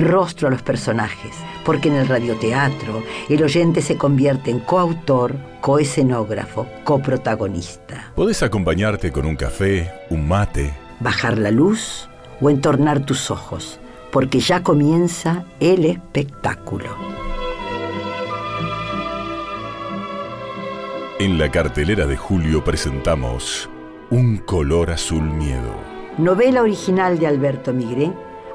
rostro a los personajes, porque en el radioteatro el oyente se convierte en coautor, coescenógrafo, coprotagonista. Podés acompañarte con un café, un mate, Bajar la luz o entornar tus ojos, porque ya comienza el espectáculo. En la cartelera de julio presentamos Un color azul miedo. Novela original de Alberto Migré,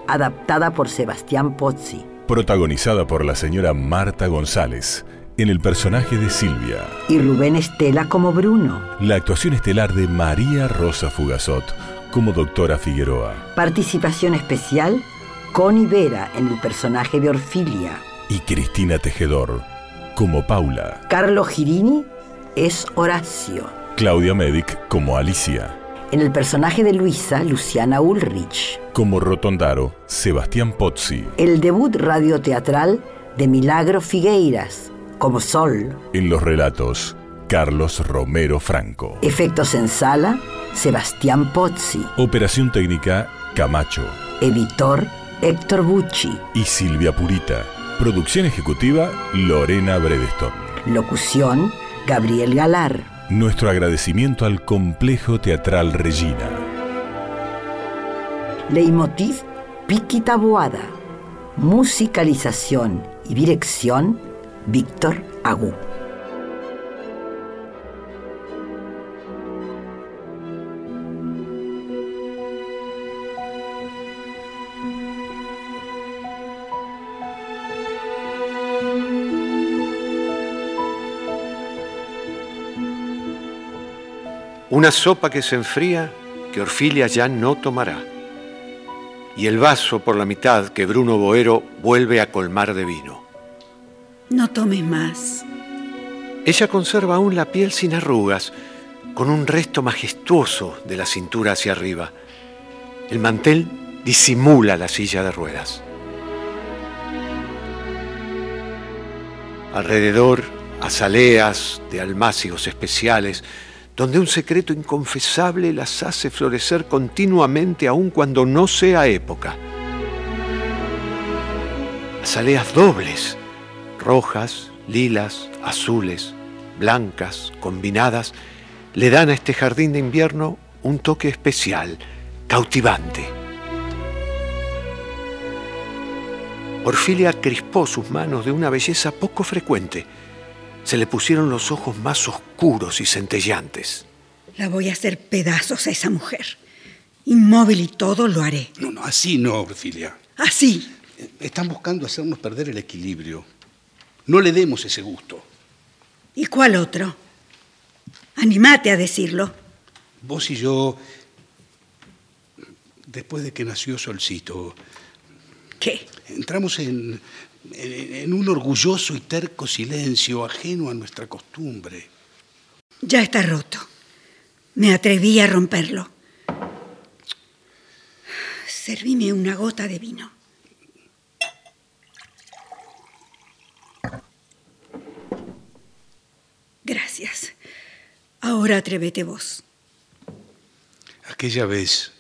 adaptada por Sebastián Pozzi. Protagonizada por la señora Marta González en el personaje de Silvia. Y Rubén Estela como Bruno. La actuación estelar de María Rosa Fugazot como doctora Figueroa. Participación especial, Connie Vera en el personaje de Orfilia. Y Cristina Tejedor como Paula. Carlo Girini es Horacio. Claudia Medic como Alicia. En el personaje de Luisa, Luciana Ulrich. Como Rotondaro, Sebastián Pozzi. El debut radioteatral de Milagro Figueiras, como Sol. En los relatos, Carlos Romero Franco. Efectos en sala, Sebastián Pozzi. Operación técnica, Camacho. Editor, Héctor Bucci. Y Silvia Purita. Producción ejecutiva, Lorena Bredeston. Locución, Gabriel Galar. Nuestro agradecimiento al Complejo Teatral Regina. Leitmotiv, Piqui Taboada. Musicalización y dirección, Víctor Agú. Una sopa que se enfría que Orfilia ya no tomará. Y el vaso por la mitad que Bruno Boero vuelve a colmar de vino. No tomes más. Ella conserva aún la piel sin arrugas, con un resto majestuoso de la cintura hacia arriba. El mantel disimula la silla de ruedas. Alrededor, azaleas de almácigos especiales, donde un secreto inconfesable las hace florecer continuamente aun cuando no sea época. Azaleas dobles, rojas, lilas, azules, blancas, combinadas, le dan a este jardín de invierno un toque especial, cautivante. Orfilia crispó sus manos de una belleza poco frecuente. Se le pusieron los ojos más oscuros y centelleantes. La voy a hacer pedazos a esa mujer. Inmóvil y todo lo haré. No, no, así no, Orfilia. Así. Están buscando hacernos perder el equilibrio. No le demos ese gusto. ¿Y cuál otro? Animate a decirlo. Vos y yo, después de que nació Solcito, ¿Qué? entramos en, en, un orgulloso y terco silencio ajeno a nuestra costumbre. Ya está roto. Me atreví a romperlo. Servime una gota de vino. Gracias. Ahora atrévete vos. Aquella vez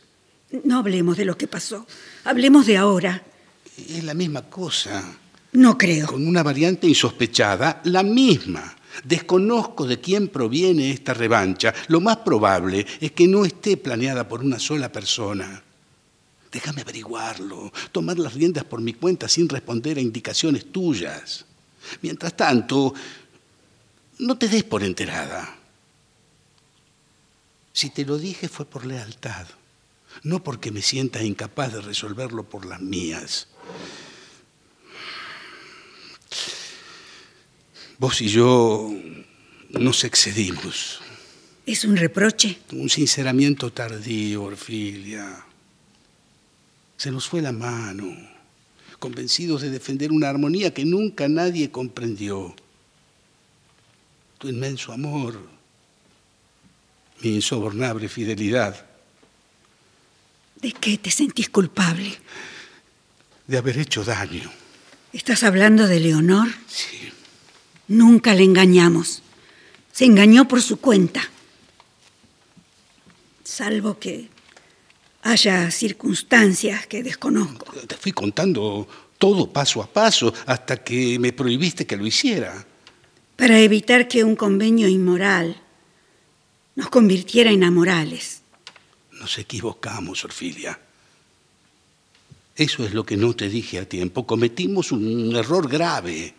No hablemos de lo que pasó. Hablemos de ahora. es la misma cosa, No creo. con una variante insospechada, la misma. Desconozco de quién proviene esta revancha. Lo más probable es que no esté planeada por una sola persona. Déjame averiguarlo, tomar las riendas por mi cuenta sin responder a indicaciones tuyas. Mientras tanto, no te des por enterada. Si te lo dije fue por lealtad, no porque me sienta incapaz de resolverlo por las mías. Vos y yo nos excedimos. ¿Es un reproche? Un sinceramiento tardío, Orfilia. Se nos fue la mano, convencidos de defender una armonía que nunca nadie comprendió. tu inmenso amor, mi insobornable fidelidad. ¿De qué te sentís culpable? De haber hecho daño. ¿Estás hablando de Leonor? Sí. Nunca le engañamos. Se engañó por su cuenta. Salvo que haya circunstancias que desconozco. Te fui contando todo paso a paso hasta que me prohibiste que lo hiciera. Para evitar que un convenio inmoral nos convirtiera en amorales. Nos equivocamos, Orfilia. Eso es lo que no te dije a tiempo. Cometimos un error grave.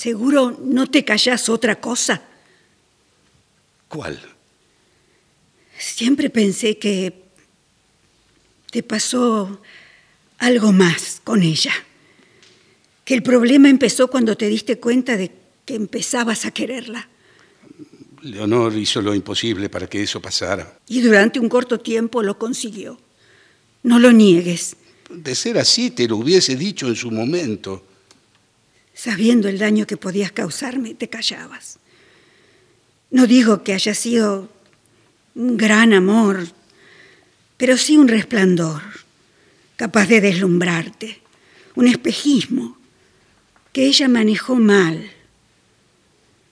¿Seguro no te callás otra cosa? ¿Cuál? Siempre pensé que te pasó algo más con ella. Que el problema empezó cuando te diste cuenta de que empezabas a quererla. Leonor hizo lo imposible para que eso pasara. Y durante un corto tiempo lo consiguió. No lo niegues. De ser así, te lo hubiese dicho en su momento. Sabiendo el daño que podías causarme, te callabas. No digo que haya sido un gran amor, pero sí un resplandor, capaz de deslumbrarte, un espejismo que ella manejó mal.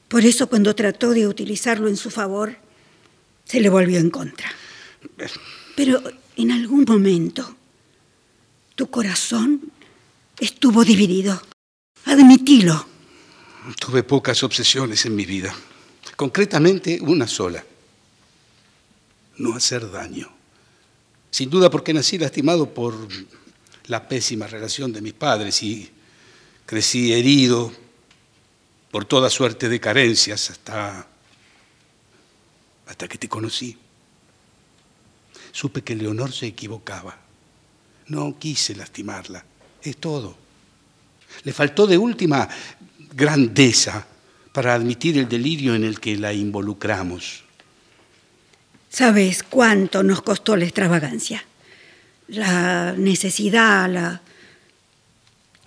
Por eso cuando trató de utilizarlo en su favor, se le volvió en contra. Pero en algún momento tu corazón estuvo dividido. Admitilo. Tuve pocas obsesiones en mi vida. Concretamente una sola. No hacer daño. Sin duda porque nací lastimado por la pésima relación de mis padres y crecí herido por toda suerte de carencias hasta hasta que te conocí. Supe que Leonor se equivocaba. No quise lastimarla. Es todo. Le faltó de última grandeza para admitir el delirio en el que la involucramos. ¿Sabes cuánto nos costó la extravagancia? La necesidad, la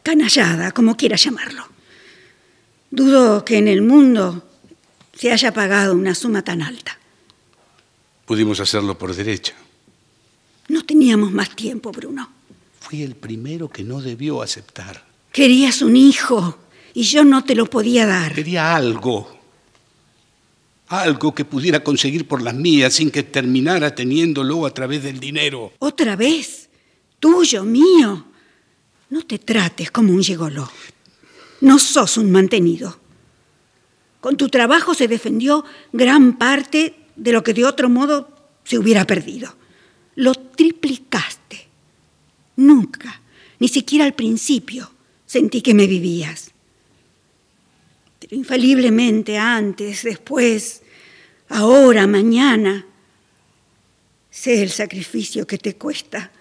canallada, como quieras llamarlo. Dudo que en el mundo se haya pagado una suma tan alta. Pudimos hacerlo por derecha. No teníamos más tiempo, Bruno. Fui el primero que no debió aceptar. Querías un hijo y yo no te lo podía dar. Quería algo. Algo que pudiera conseguir por las mías sin que terminara teniéndolo a través del dinero. ¿Otra vez? Tuyo, mío. No te trates como un gigoló. No sos un mantenido. Con tu trabajo se defendió gran parte de lo que de otro modo se hubiera perdido. Lo triplicaste. Nunca, ni siquiera al principio, sentí que me vivías. Pero infaliblemente antes, después, ahora, mañana, sé el sacrificio que te cuesta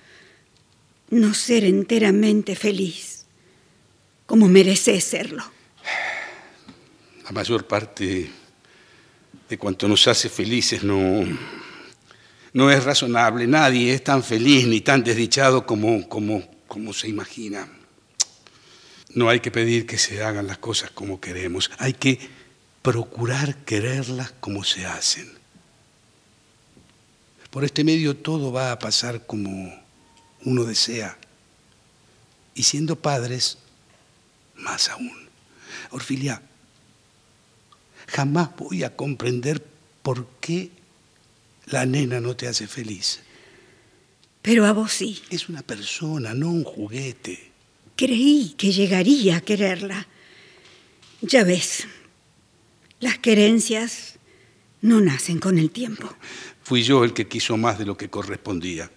no ser enteramente feliz, como mereces serlo. La mayor parte de cuanto nos hace felices no, no es razonable. Nadie es tan feliz ni tan desdichado como, como, como se imagina. No hay que pedir que se hagan las cosas como queremos. Hay que procurar quererlas como se hacen. Por este medio todo va a pasar como uno desea. Y siendo padres, más aún. Orfilia, jamás voy a comprender por qué la nena no te hace feliz. Pero a vos sí. Es una persona, no un juguete. Creí que llegaría a quererla. Ya ves, las querencias no nacen con el tiempo. Fui yo el que quiso más de lo que correspondía.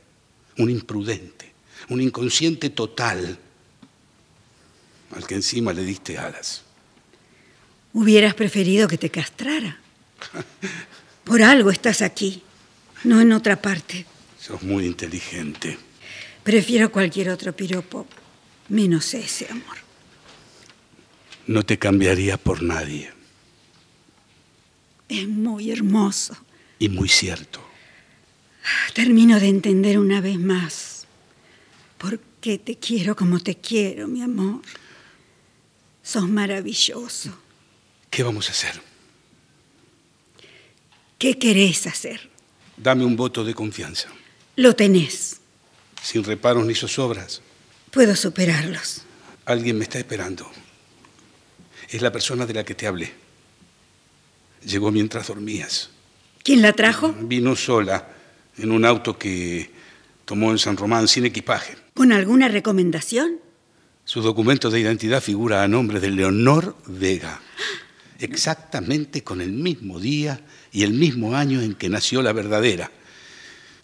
Un imprudente, un inconsciente total, al que encima le diste alas. Hubieras preferido que te castrara. Por algo estás aquí, no en otra parte. Sos muy inteligente. Prefiero cualquier otro piropo, menos ese amor. No te cambiaría por nadie. Es muy hermoso. Y muy cierto. Termino de entender una vez más por qué te quiero como te quiero, mi amor. Sos maravilloso. ¿Qué vamos a hacer? ¿Qué querés hacer? Dame un voto de confianza, Lo tenés. sin reparos ni zozobras. Puedo superarlos. Alguien me está esperando. Es la persona de la que te hablé. Llegó mientras dormías. ¿Quién la trajo? Vino sola en un auto que tomó en San Román sin equipaje. ¿Con alguna recomendación? Su documento de identidad figura a nombre de Leonor Vega, exactamente con el mismo día y el mismo año en que nació la verdadera.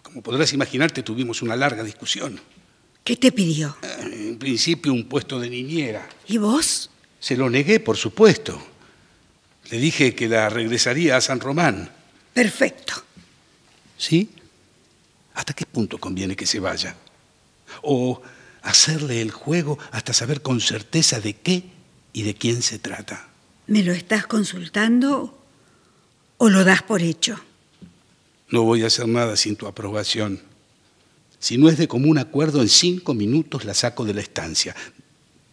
Como podrás imaginarte, tuvimos una larga discusión. ¿Qué te pidió? En principio, un puesto de niñera. ¿Y vos? Se lo negué, por supuesto. Le dije que la regresaría a San Román. Perfecto. ¿Sí? ¿Hasta qué punto conviene que se vaya? ¿O hacerle el juego hasta saber con certeza de qué y de quién se trata? ¿Me lo estás consultando o lo das por hecho? No voy a hacer nada sin tu aprobación. Si no es de común acuerdo, en cinco minutos la saco de la estancia.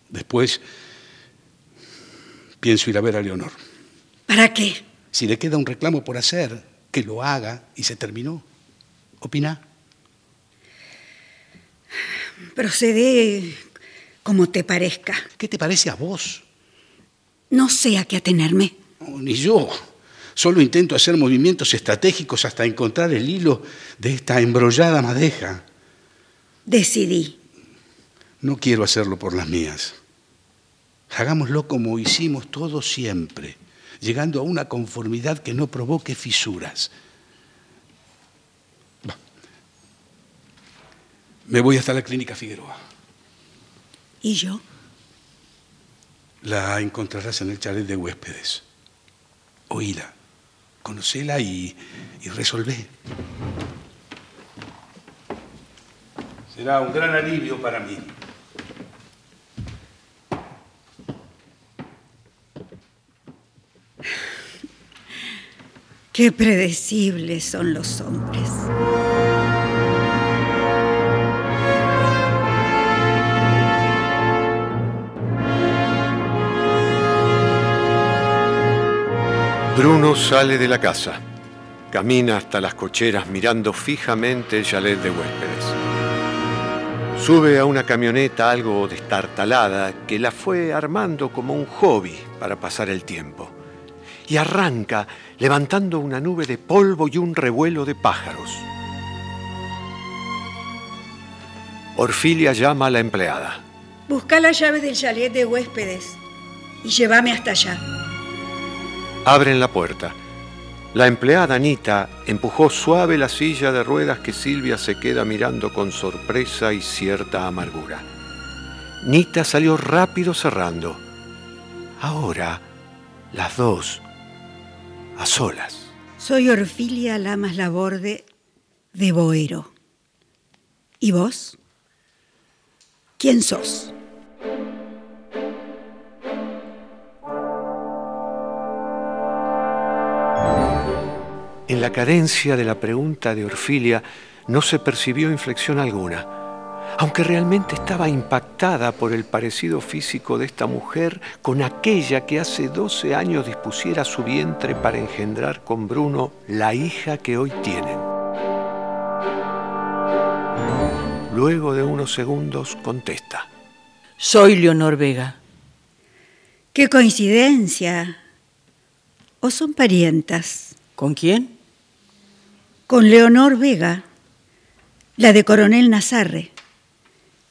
Después pienso ir a ver a Leonor. ¿Para qué? Si le queda un reclamo por hacer, que lo haga y se terminó. ¿Opina? Procede como te parezca. ¿Qué te parece a vos? No sé a qué atenerme. No, ni yo. Solo intento hacer movimientos estratégicos hasta encontrar el hilo de esta embrollada madeja. Decidí. No quiero hacerlo por las mías. Hagámoslo como hicimos todos siempre, llegando a una conformidad que no provoque fisuras. Me voy hasta la clínica Figueroa. ¿Y yo? La encontrarás en el chalet de huéspedes. Oíla, conocela y, y resolvé. Será un gran alivio para mí. Qué predecibles son los hombres. Bruno sale de la casa. Camina hasta las cocheras mirando fijamente el chalet de huéspedes. Sube a una camioneta algo destartalada que la fue armando como un hobby para pasar el tiempo. Y arranca levantando una nube de polvo y un revuelo de pájaros. Orfilia llama a la empleada. Busca las llaves del chalet de huéspedes y llévame hasta allá. Abren la puerta. La empleada Anita empujó suave la silla de ruedas que Silvia se queda mirando con sorpresa y cierta amargura. Nita salió rápido cerrando. Ahora, las dos, a solas. Soy Orfilia Lamas Laborde de Boero. ¿Y vos? ¿Quién sos? En la cadencia de la pregunta de Orfilia no se percibió inflexión alguna, aunque realmente estaba impactada por el parecido físico de esta mujer con aquella que hace 12 años dispusiera su vientre para engendrar con Bruno la hija que hoy tienen. Luego de unos segundos contesta. Soy Leonor Vega. ¡Qué coincidencia! ¿O son parientas? ¿Con quién? Con Leonor Vega, la de Coronel Nazarre,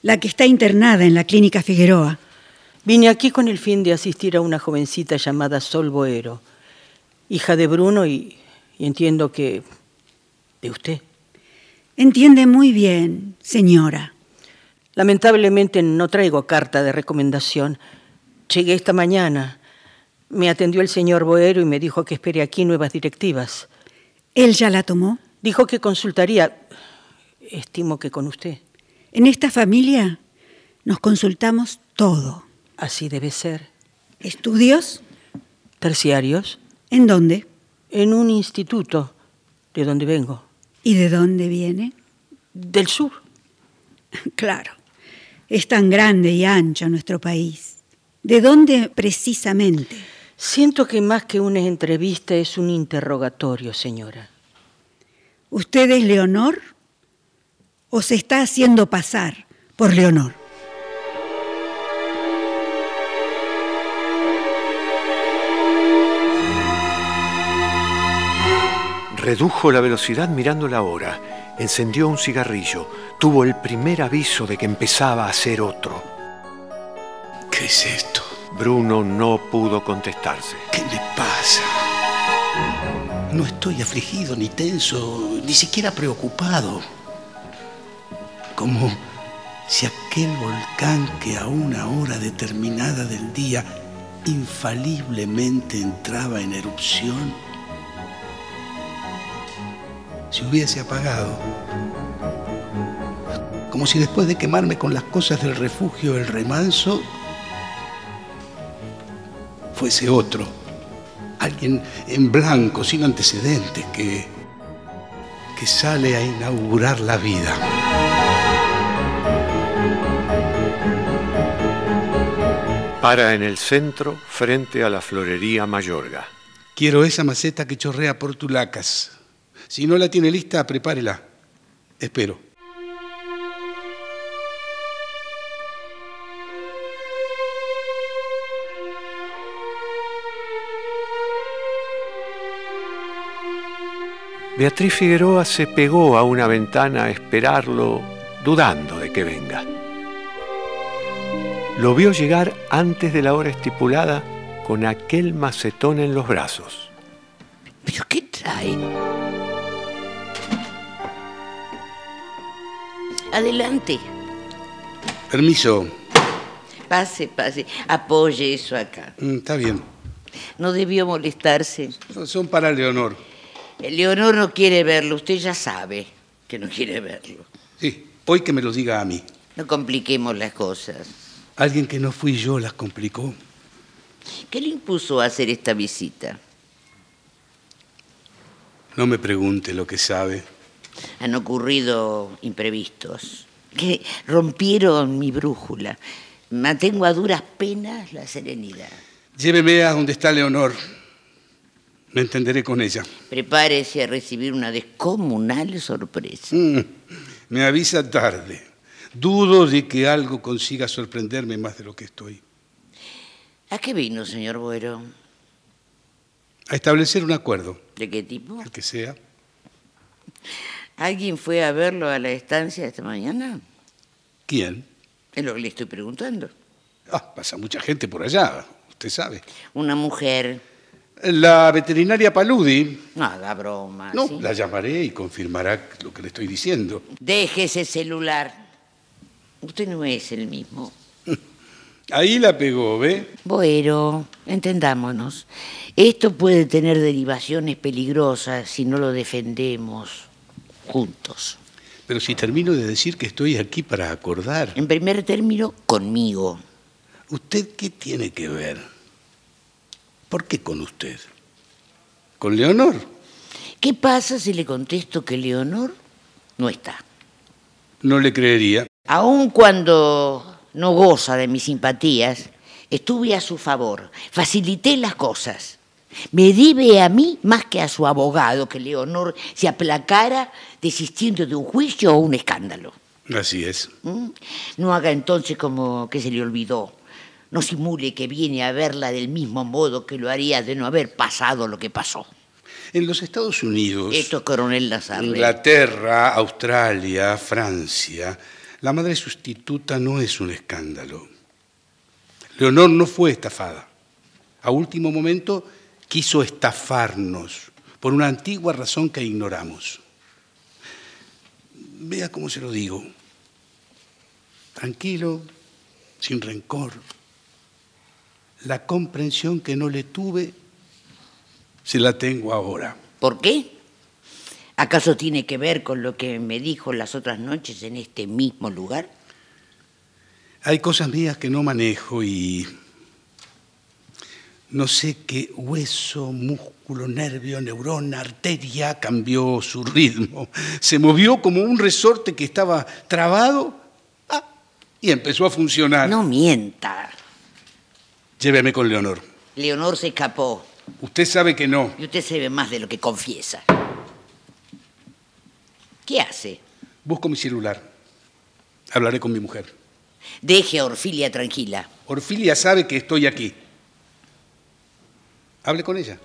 la que está internada en la clínica Figueroa. Vine aquí con el fin de asistir a una jovencita llamada Sol Boero, hija de Bruno y, y entiendo que de usted. Entiende muy bien, señora. Lamentablemente no traigo carta de recomendación. Llegué esta mañana. Me atendió el señor Boero y me dijo que espere aquí nuevas directivas. ¿Él ya la tomó? Dijo que consultaría, estimo que con usted. En esta familia nos consultamos todo. Así debe ser. ¿Estudios? Terciarios, ¿En dónde? en un instituto de donde vengo, ¿Y de dónde viene? del sur. Claro, es tan grande y ancho nuestro país. ¿De dónde precisamente? Siento que más que una entrevista es un interrogatorio, señora. ¿Usted es Leonor o se está haciendo pasar por Leonor? Redujo la velocidad mirando la hora, encendió un cigarrillo, tuvo el primer aviso de que empezaba a ser otro. ¿Qué es esto? Bruno no pudo contestarse. ¿Qué le pasa? No estoy afligido, ni tenso, ni siquiera preocupado. Como si aquel volcán que a una hora determinada del día infaliblemente entraba en erupción se hubiese apagado. Como si después de quemarme con las cosas del refugio el remanso, fuese otro, alguien en blanco, sin antecedentes, que, que sale a inaugurar la vida. Para en el centro, frente a la florería Mayorga. Quiero esa maceta que chorrea por tulacas. Si no la tiene lista, prepárela. Espero. Beatriz Figueroa se pegó a una ventana a esperarlo, dudando de que venga. Lo vio llegar antes de la hora estipulada con aquel macetón en los brazos. ¿Pero qué trae? Adelante. Permiso. Pase, pase. Apoye eso acá. Mm, está bien. No debió molestarse. Son para Leonor. Leonor no quiere verlo. Usted ya sabe que no quiere verlo. Sí, hoy que me lo diga a mí. No compliquemos las cosas. Alguien que no fui yo las complicó. ¿Qué le impuso a hacer esta visita? No me pregunte lo que sabe. Han ocurrido imprevistos que rompieron mi brújula. Mantengo a duras penas la serenidad. Lléveme a donde está Leonor. Me entenderé con ella. Prepárese a recibir una descomunal sorpresa. Mm, me avisa tarde. Dudo de que algo consiga sorprenderme más de lo que estoy. ¿A qué vino, señor Buero? A establecer un acuerdo. ¿De qué tipo? El que sea. ¿Alguien fue a verlo a la estancia esta mañana? ¿Quién? Es lo que le estoy preguntando. Ah, pasa mucha gente por allá, usted sabe. Una mujer. La veterinaria Paludi. No haga broma. No, ¿sí? la llamaré y confirmará lo que le estoy diciendo. Deje ese celular. Usted no es el mismo. Ahí la pegó, ¿ve? Bueno, entendámonos. Esto puede tener derivaciones peligrosas si no lo defendemos juntos. Pero si termino de decir que estoy aquí para acordar, En primer término, conmigo. ¿usted qué tiene que ver? ¿Por qué con usted? ¿Con Leonor? ¿Qué pasa si le contesto que Leonor no está? No le creería. Aun cuando no goza de mis simpatías, estuve a su favor, facilité las cosas. Me debe a mí más que a su abogado que Leonor se aplacara desistiendo de un juicio o un escándalo. Así es. ¿Mm? No haga entonces como que se le olvidó. No simule que viene a verla del mismo modo que lo haría de no haber pasado lo que pasó. En los Estados Unidos, Esto, coronel Lazarre. Inglaterra, Australia, Francia, la madre sustituta no es un escándalo. Leonor no fue estafada. A último momento quiso estafarnos por una antigua razón que ignoramos. Vea cómo se lo digo. Tranquilo, sin rencor. La comprensión que no le tuve, se la tengo ahora. ¿Por qué? ¿Acaso tiene que ver con lo que me dijo las otras noches en este mismo lugar? Hay cosas mías que no manejo y no sé qué hueso, músculo, nervio, neurona, arteria cambió su ritmo. Se movió como un resorte que estaba trabado ah, y empezó a funcionar. No mienta. Lléveme con Leonor. Leonor se escapó. Usted sabe que no. Y usted sabe más de lo que confiesa. ¿Qué hace? Busco mi celular. Hablaré con mi mujer. Deje a Orfilia tranquila. Orfilia sabe que estoy aquí. Hable con ella.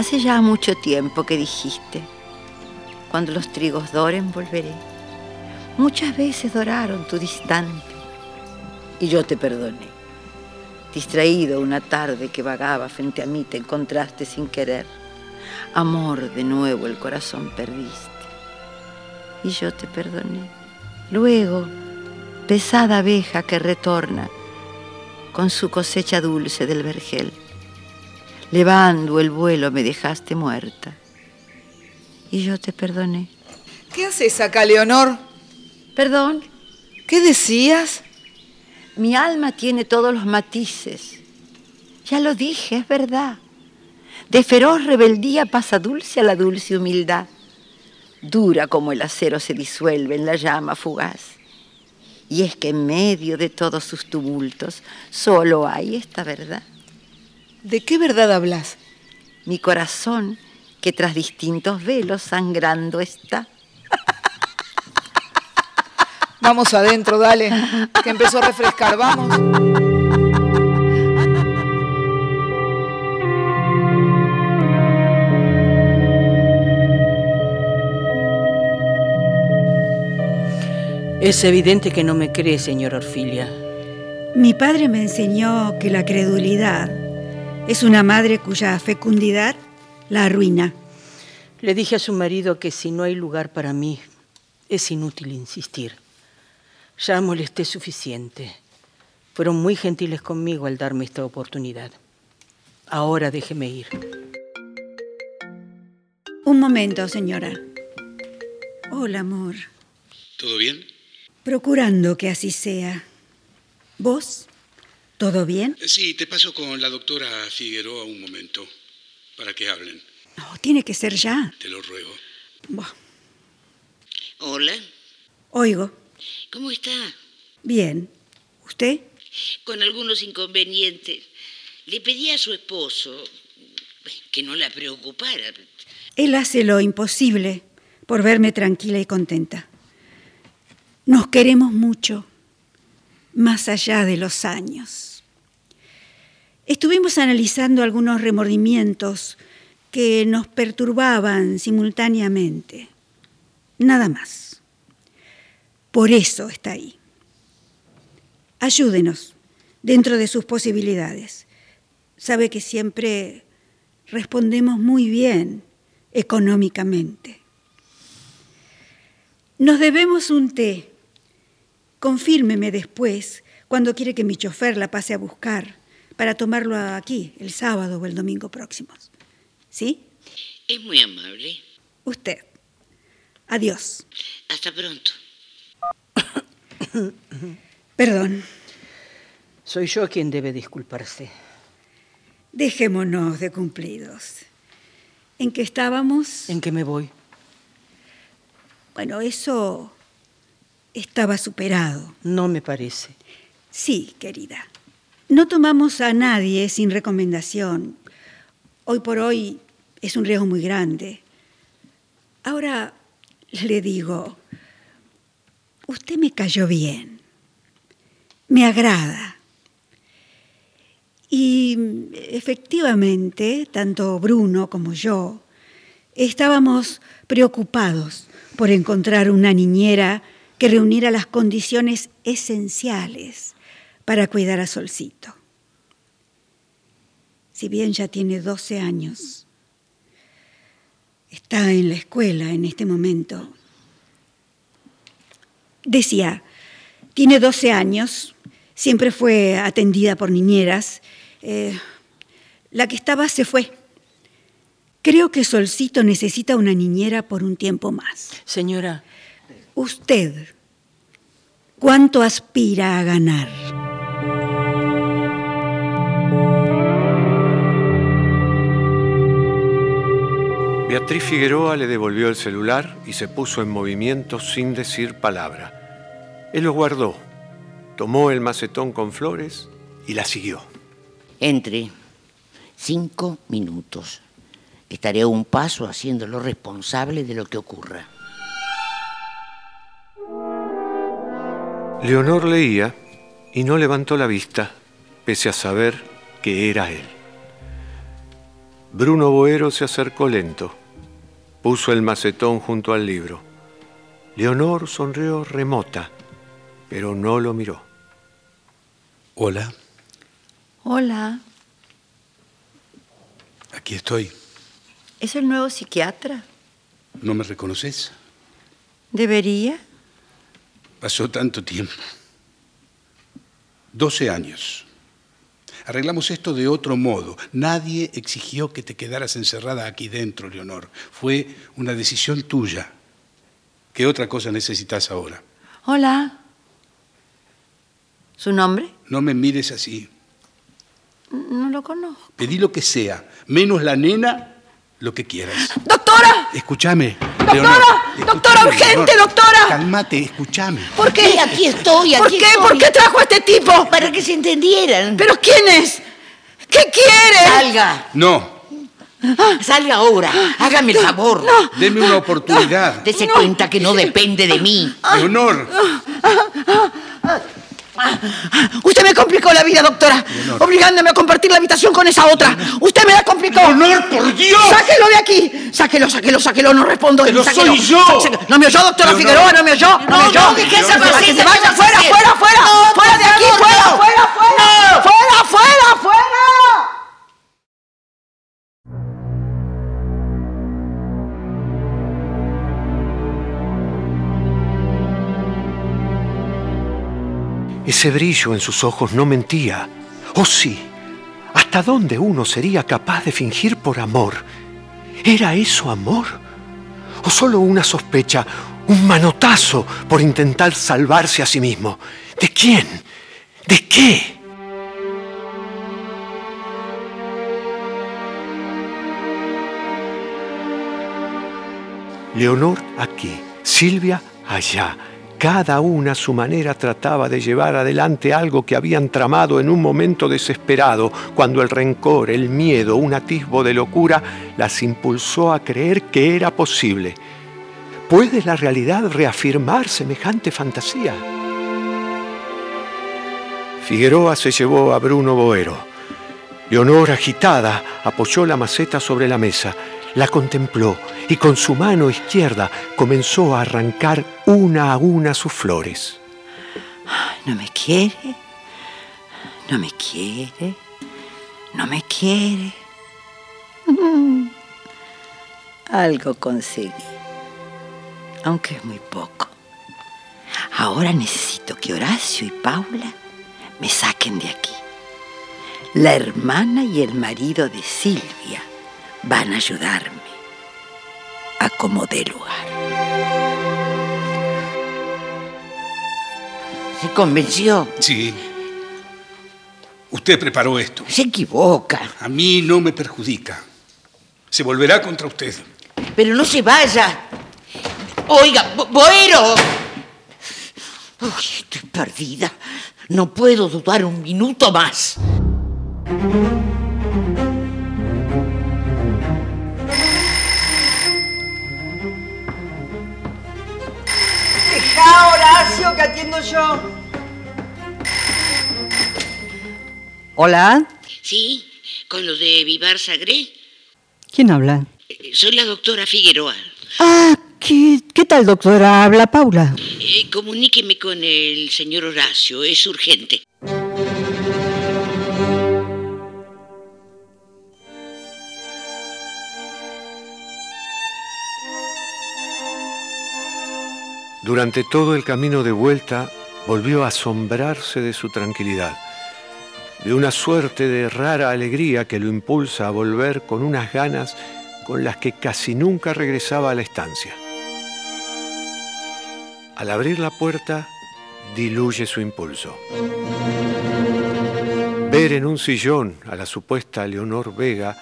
Hace ya mucho tiempo que dijiste, cuando los trigos doren volveré. Muchas veces doraron tu distante y yo te perdoné. Distraído una tarde que vagaba frente a mí te encontraste sin querer. Amor, de nuevo el corazón perdiste y yo te perdoné. Luego, pesada abeja que retorna con su cosecha dulce del vergel Levando el vuelo me dejaste muerta. Y yo te perdoné. ¿Qué haces acá, Leonor? Perdón. ¿Qué decías? Mi alma tiene todos los matices. Ya lo dije, es verdad. De feroz rebeldía pasa dulce a la dulce humildad. Dura como el acero se disuelve en la llama fugaz. Y es que en medio de todos sus tumultos solo hay esta verdad. ¿De qué verdad hablas? Mi corazón, que tras distintos velos sangrando está. Vamos adentro, dale, que empezó a refrescar, vamos. Es evidente que no me cree, señor Orfilia. Mi padre me enseñó que la credulidad es una madre cuya fecundidad la arruina. Le dije a su marido que si no hay lugar para mí, es inútil insistir. Ya molesté suficiente. Fueron muy gentiles conmigo al darme esta oportunidad. Ahora déjeme ir. Un momento, señora. Hola, amor. ¿Todo bien? Procurando que así sea. ¿Vos? ¿Todo bien? Sí, te paso con la doctora Figueroa un momento, para que hablen. No, tiene que ser ya. Te lo ruego. Hola. Oigo. ¿Cómo está? Bien. ¿Usted? Con algunos inconvenientes. Le pedí a su esposo que no la preocupara. Él hace lo imposible por verme tranquila y contenta. Nos queremos mucho, más allá de los años. Estuvimos analizando algunos remordimientos que nos perturbaban simultáneamente. Nada más. Por eso está ahí. Ayúdenos dentro de sus posibilidades. Sabe que siempre respondemos muy bien económicamente. Nos debemos un té. Confírmeme después cuando quiere que mi chofer la pase a buscar para tomarlo aquí el sábado o el domingo próximos. ¿Sí? Es muy amable. Usted. Adiós. Hasta pronto. Perdón. Soy yo quien debe disculparse. Dejémonos de cumplidos. ¿En qué estábamos? ¿En qué me voy? Bueno, eso estaba superado. No me parece. Sí, querida. No tomamos a nadie sin recomendación. Hoy por hoy es un riesgo muy grande. Ahora le digo, usted me cayó bien, me agrada. Y efectivamente, tanto Bruno como yo estábamos preocupados por encontrar una niñera que reuniera las condiciones esenciales para cuidar a Solcito. Si bien ya tiene 12 años, está en la escuela en este momento. Decía, tiene 12 años, siempre fue atendida por niñeras. Eh, la que estaba se fue. Creo que Solcito necesita una niñera por un tiempo más. Señora. Usted, ¿cuánto aspira a ganar? Beatriz Figueroa le devolvió el celular y se puso en movimiento sin decir palabra. Él lo guardó, tomó el macetón con flores y la siguió. Entre cinco minutos. Estaré a un paso haciéndolo responsable de lo que ocurra. Leonor leía y no levantó la vista, pese a saber que era él. Bruno Boero se acercó lento, puso el macetón junto al libro. Leonor sonrió remota, pero no lo miró. Hola, Hola, aquí estoy. ¿es el nuevo psiquiatra? ¿No me reconoces? ¿Debería? Pasó tanto tiempo. 12 años. Arreglamos esto de otro modo. Nadie exigió que te quedaras encerrada aquí dentro, Leonor. Fue una decisión tuya. ¿Qué otra cosa necesitas ahora? Hola. ¿Su nombre? No me mires así. No lo conozco. Pedí lo que sea, menos la nena, lo que quieras. ¡Doctora! Escúchame. ¡Doctora! Leonor, ¡Doctora, urgente, Leonor. doctora! Cálmate, escúchame. ¿Por qué? Sí, aquí estoy, ¿Por aquí qué? estoy. ¿Por qué trajo a este tipo? Para que se entendieran. ¿Pero quién es? ¿Qué quiere? Salga, No, salga ahora. Hágame el favor. deme una oportunidad. Dese cuenta que no depende de mí. Leonor, Usted me complicó la vida, doctora. Obligándome a compartir la habitación con esa otra. Usted me la complicó. Leonor, por Dios. ¡Sáquelo de aquí! ¡Sáquelo, sáquelo, sáquelo! No respondo. Pero sáquelo. soy yo. Sáquelo. No me oyó, doctora Leonor. Figueroa, no me oyó. No, me No, oyó. no, que se vaya, no fuera, fuera, fuera. No, fuera de aquí, fuera, fuera. Fuera, fuera, Ese brillo en sus ojos no mentía. Oh sí, ¿hasta dónde uno sería capaz de fingir por amor? ¿Era eso amor? ¿O solo una sospecha, un manotazo por intentar salvarse a sí mismo? ¿De quién? ¿De qué? Leonor aquí, Silvia allá. Cada una a su manera trataba de llevar adelante algo que habían tramado en un momento desesperado, cuando el rencor, el miedo, un atisbo de locura las impulsó a creer que era posible. ¿Puede la realidad reafirmar semejante fantasía? Figueroa se llevó a Bruno Boero. Leonor, agitada, apoyó la maceta sobre la mesa, la contempló y con su mano izquierda comenzó a arrancar una a una sus flores. No me quiere. No me quiere. No me quiere. Mm. Algo conseguí. Aunque es muy poco. Ahora necesito que Horacio y Paula me saquen de aquí. La hermana y el marido de Silvia van a ayudarme a como dé lugar. ¿Se convenció? sí. Usted preparó esto. Se equivoca. A mí no me perjudica. Se volverá contra usted. Pero no se vaya. Oiga, Bo- Boero. Uy, estoy perdida. No puedo dudar un minuto más. Deja, Horacio, que atiendo yo. Hola, Sí, con lo de Vivar Sagré. ¿quién habla? Eh, Soy la doctora Figueroa. Ah, ¿qué, qué tal, doctora? Habla Paula. Eh, comuníqueme con el señor Horacio, es urgente. Durante todo el camino de vuelta volvió a asombrarse de su tranquilidad, de una suerte de rara alegría que lo impulsa a volver con unas ganas con las que casi nunca regresaba a la estancia. Al abrir la puerta, diluye su impulso. Ver en un sillón a la supuesta Leonor Vega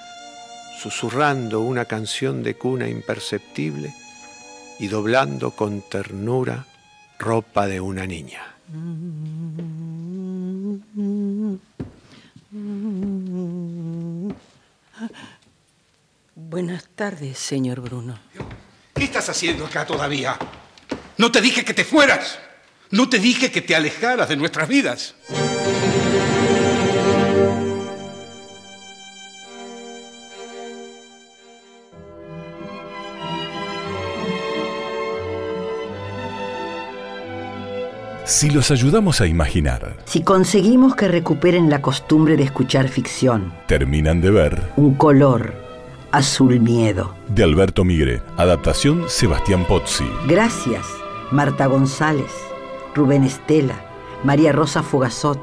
susurrando una canción de cuna imperceptible y doblando con ternura ropa de una niña. Buenas tardes, señor Bruno. ¿Qué estás haciendo acá todavía? No te dije que te fueras. No te dije que te alejaras de nuestras vidas. Si los ayudamos a imaginar, Si conseguimos que recuperen la costumbre de escuchar ficción, terminan de ver un color, azul miedo. de Alberto Migre, adaptación Sebastián Pozzi. Gracias, Marta González, Rubén Estela, María Rosa Fogazot,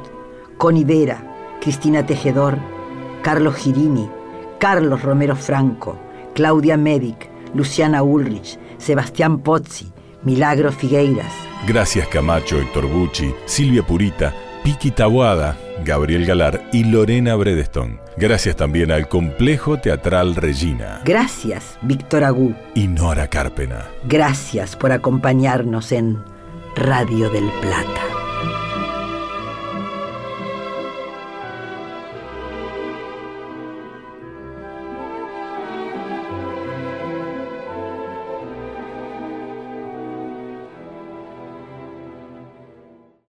Connie Vera, Cristina Tejedor, Carlos Girini, Carlos Romero Franco, Claudia Medic, Luciana Ulrich, Sebastián Pozzi, Milagro Figueiras, Gracias Camacho, Héctor Bucci, Silvia Purita, Piki Tabuada, Gabriel Galar y Lorena Bredestone. Gracias también al Complejo Teatral Regina Gracias, Víctor Agú. y Nora Carpena. Gracias por acompañarnos en Radio del Plata.